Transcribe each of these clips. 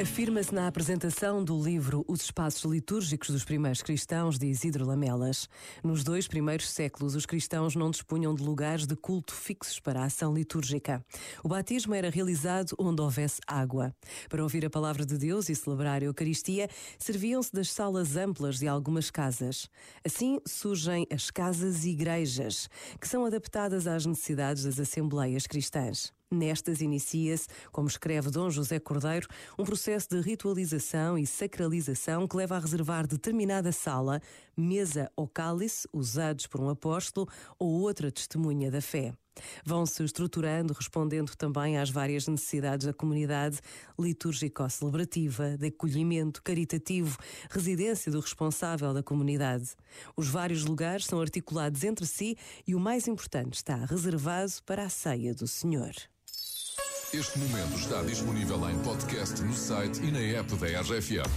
Afirma-se na apresentação do livro Os Espaços Litúrgicos dos Primeiros Cristãos, de Isidro Lamelas. Nos dois primeiros séculos, os cristãos não dispunham de lugares de culto fixos para a ação litúrgica. O batismo era realizado onde houvesse água. Para ouvir a palavra de Deus e celebrar a Eucaristia, serviam-se das salas amplas de algumas casas. Assim surgem as casas-igrejas, que são adaptadas às necessidades das assembleias cristãs. Nestas inicia-se, como escreve Dom José Cordeiro, um processo de ritualização e sacralização que leva a reservar determinada sala, mesa ou cálice usados por um apóstolo ou outra testemunha da fé. Vão-se estruturando, respondendo também às várias necessidades da comunidade litúrgico-celebrativa, de acolhimento caritativo, residência do responsável da comunidade. Os vários lugares são articulados entre si e o mais importante está reservado para a ceia do Senhor. Este momento está disponível em podcast no site e na app da RFM.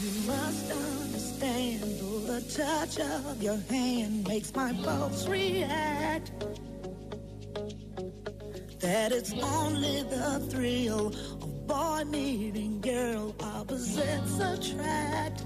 You must understand the touch of your hand makes my pulse react. That it's only the thrill of boy meeting girl opposites attract.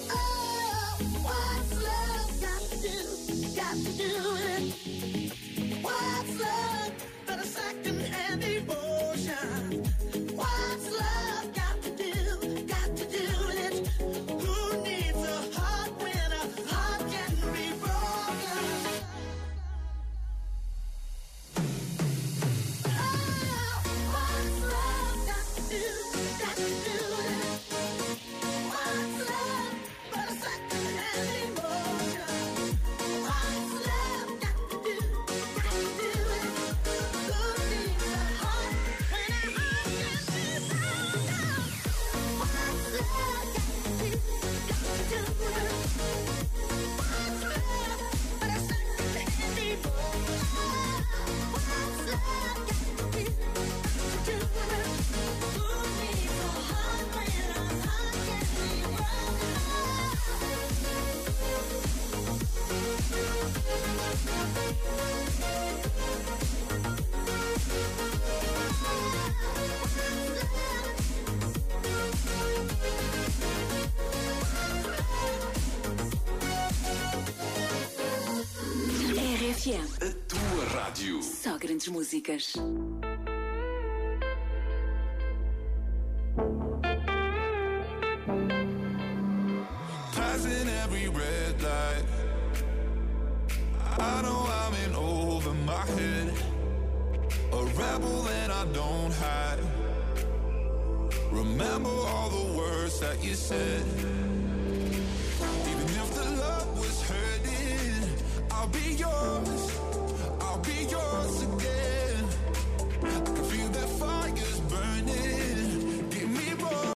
RFM. A tua rádio. Só grandes músicas. Passing every red light. I know I'm in over my head. A rebel and I don't hide. Remember all the words that you said.